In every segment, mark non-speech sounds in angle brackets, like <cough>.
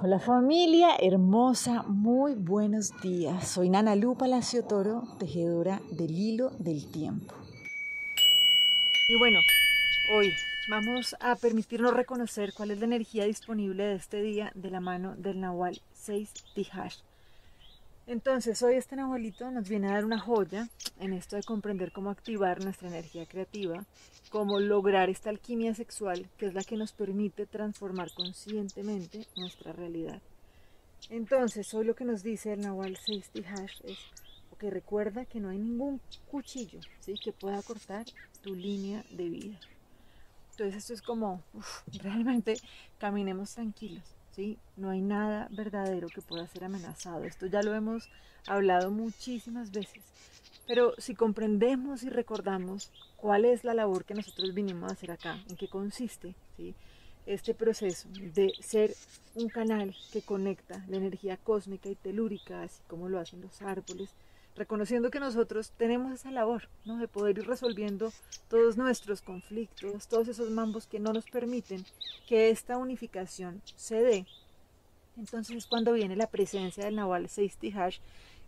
Hola familia hermosa, muy buenos días. Soy Nana Lu Palacio Toro, tejedora del hilo del tiempo. Y bueno, hoy vamos a permitirnos reconocer cuál es la energía disponible de este día de la mano del Nahual 6 Tihash. Entonces, hoy este Nahualito nos viene a dar una joya en esto de comprender cómo activar nuestra energía creativa, cómo lograr esta alquimia sexual que es la que nos permite transformar conscientemente nuestra realidad. Entonces, hoy lo que nos dice el Nahual 6 Hash es que recuerda que no hay ningún cuchillo ¿sí? que pueda cortar tu línea de vida. Entonces esto es como, <laughs> realmente caminemos tranquilos, No hay nada verdadero que pueda ser amenazado. Esto ya lo hemos hablado muchísimas veces. Pero si comprendemos y recordamos cuál es la labor que nosotros vinimos a hacer acá, en qué consiste este proceso de ser un canal que conecta la energía cósmica y telúrica, así como lo hacen los árboles, reconociendo que nosotros tenemos esa labor de poder ir resolviendo todos nuestros conflictos, todos esos mambos que no nos permiten que esta unificación se dé. Entonces es cuando viene la presencia del Naval 6 Hash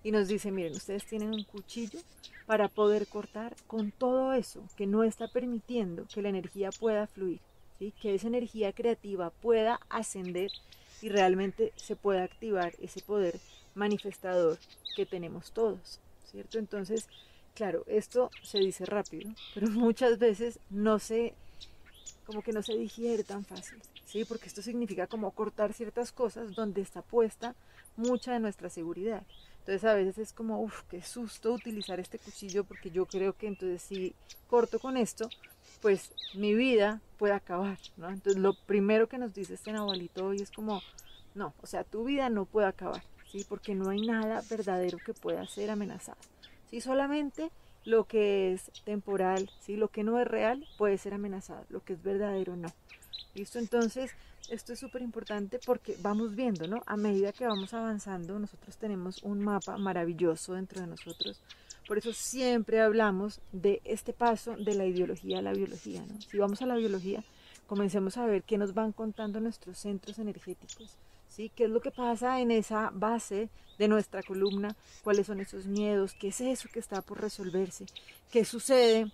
y nos dice, miren, ustedes tienen un cuchillo para poder cortar con todo eso que no está permitiendo que la energía pueda fluir, ¿sí? que esa energía creativa pueda ascender y realmente se pueda activar ese poder manifestador que tenemos todos, ¿cierto? Entonces, claro, esto se dice rápido, pero <laughs> muchas veces no se, como que no se digiere tan fácil, ¿sí? Porque esto significa como cortar ciertas cosas donde está puesta mucha de nuestra seguridad. Entonces a veces es como, uff, qué susto utilizar este cuchillo porque yo creo que entonces si corto con esto, pues mi vida puede acabar, ¿no? Entonces lo primero que nos dice este nahualito hoy es como, no, o sea, tu vida no puede acabar, ¿sí? Porque no hay nada verdadero que pueda ser amenazado, ¿sí? Solamente lo que es temporal, ¿sí? Lo que no es real puede ser amenazado, lo que es verdadero no. ¿Listo? Entonces, esto es súper importante porque vamos viendo, ¿no? A medida que vamos avanzando, nosotros tenemos un mapa maravilloso dentro de nosotros. Por eso siempre hablamos de este paso de la ideología a la biología, ¿no? Si vamos a la biología, comencemos a ver qué nos van contando nuestros centros energéticos, ¿sí? ¿Qué es lo que pasa en esa base de nuestra columna? ¿Cuáles son esos miedos? ¿Qué es eso que está por resolverse? ¿Qué sucede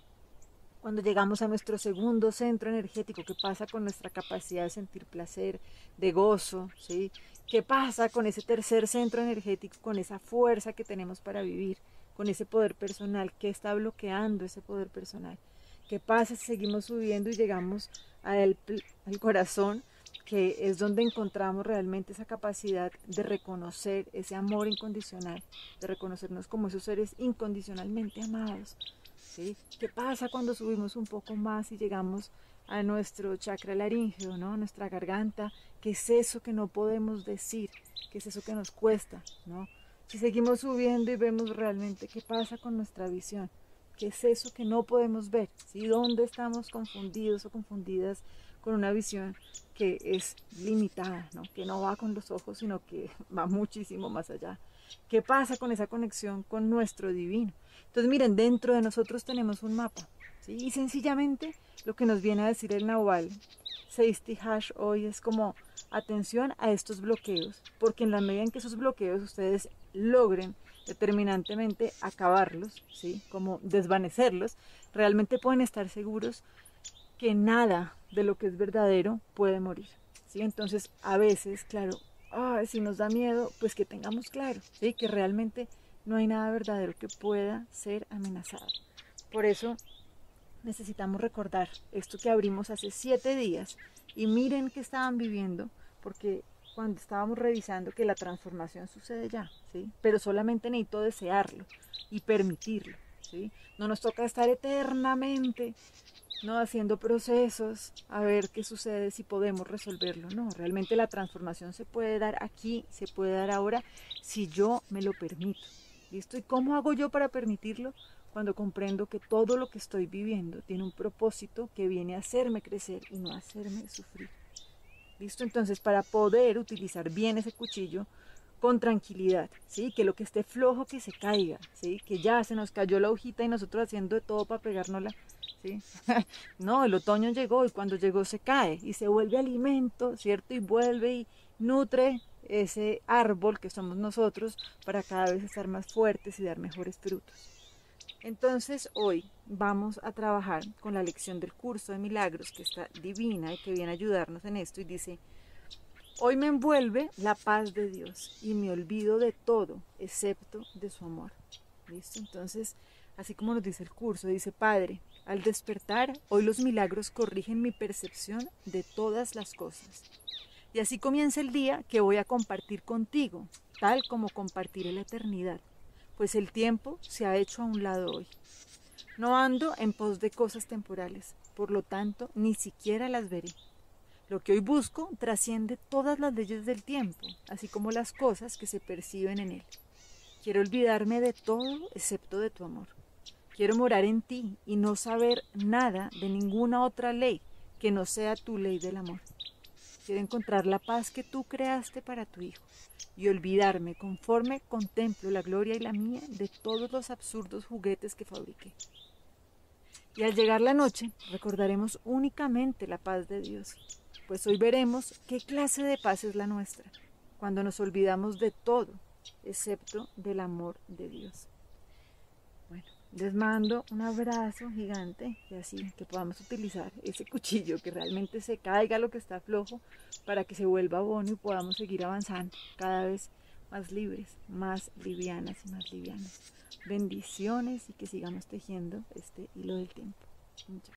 cuando llegamos a nuestro segundo centro energético, ¿qué pasa con nuestra capacidad de sentir placer, de gozo? ¿sí? ¿Qué pasa con ese tercer centro energético, con esa fuerza que tenemos para vivir, con ese poder personal? ¿Qué está bloqueando ese poder personal? ¿Qué pasa si seguimos subiendo y llegamos al, al corazón? Que es donde encontramos realmente esa capacidad de reconocer ese amor incondicional, de reconocernos como esos seres incondicionalmente amados, ¿Qué pasa cuando subimos un poco más y llegamos a nuestro chakra laríngeo, ¿no? nuestra garganta? ¿Qué es eso que no podemos decir? ¿Qué es eso que nos cuesta? ¿no? Si seguimos subiendo y vemos realmente qué pasa con nuestra visión, ¿qué es eso que no podemos ver? ¿sí? ¿Dónde estamos confundidos o confundidas con una visión que es limitada, ¿no? que no va con los ojos, sino que <laughs> va muchísimo más allá? ¿Qué pasa con esa conexión con nuestro divino? Entonces, miren, dentro de nosotros tenemos un mapa. ¿sí? Y sencillamente lo que nos viene a decir el Nahual 6 Hash hoy es como atención a estos bloqueos, porque en la medida en que esos bloqueos ustedes logren determinantemente acabarlos, ¿sí? como desvanecerlos, realmente pueden estar seguros que nada de lo que es verdadero puede morir. ¿sí? Entonces, a veces, claro, si nos da miedo, pues que tengamos claro, ¿sí? que realmente no hay nada verdadero que pueda ser amenazado. Por eso necesitamos recordar esto que abrimos hace siete días y miren que estaban viviendo, porque cuando estábamos revisando que la transformación sucede ya, ¿sí? pero solamente necesito desearlo y permitirlo. ¿sí? No nos toca estar eternamente ¿no? haciendo procesos a ver qué sucede si podemos resolverlo. No, realmente la transformación se puede dar aquí, se puede dar ahora, si yo me lo permito. ¿Listo? ¿Y cómo hago yo para permitirlo? Cuando comprendo que todo lo que estoy viviendo tiene un propósito que viene a hacerme crecer y no a hacerme sufrir. ¿Listo? Entonces, para poder utilizar bien ese cuchillo, con tranquilidad, ¿sí? Que lo que esté flojo que se caiga, ¿sí? Que ya se nos cayó la hojita y nosotros haciendo de todo para pegárnosla, <laughs> no, el otoño llegó y cuando llegó se cae y se vuelve alimento, ¿cierto? Y vuelve y nutre ese árbol que somos nosotros para cada vez estar más fuertes y dar mejores frutos. Entonces hoy vamos a trabajar con la lección del curso de milagros que está divina y que viene a ayudarnos en esto y dice, hoy me envuelve la paz de Dios y me olvido de todo excepto de su amor. ¿Listo? Entonces, así como nos dice el curso, dice, Padre, al despertar, hoy los milagros corrigen mi percepción de todas las cosas. Y así comienza el día que voy a compartir contigo, tal como compartiré la eternidad, pues el tiempo se ha hecho a un lado hoy. No ando en pos de cosas temporales, por lo tanto, ni siquiera las veré. Lo que hoy busco trasciende todas las leyes del tiempo, así como las cosas que se perciben en él. Quiero olvidarme de todo excepto de tu amor. Quiero morar en ti y no saber nada de ninguna otra ley que no sea tu ley del amor. Quiero encontrar la paz que tú creaste para tu Hijo y olvidarme conforme contemplo la gloria y la mía de todos los absurdos juguetes que fabriqué. Y al llegar la noche recordaremos únicamente la paz de Dios, pues hoy veremos qué clase de paz es la nuestra, cuando nos olvidamos de todo, excepto del amor de Dios. Bueno, les mando un abrazo gigante y así que podamos utilizar ese cuchillo, que realmente se caiga lo que está flojo para que se vuelva bueno y podamos seguir avanzando cada vez más libres, más livianas y más livianas. Bendiciones y que sigamos tejiendo este hilo del tiempo. Muchas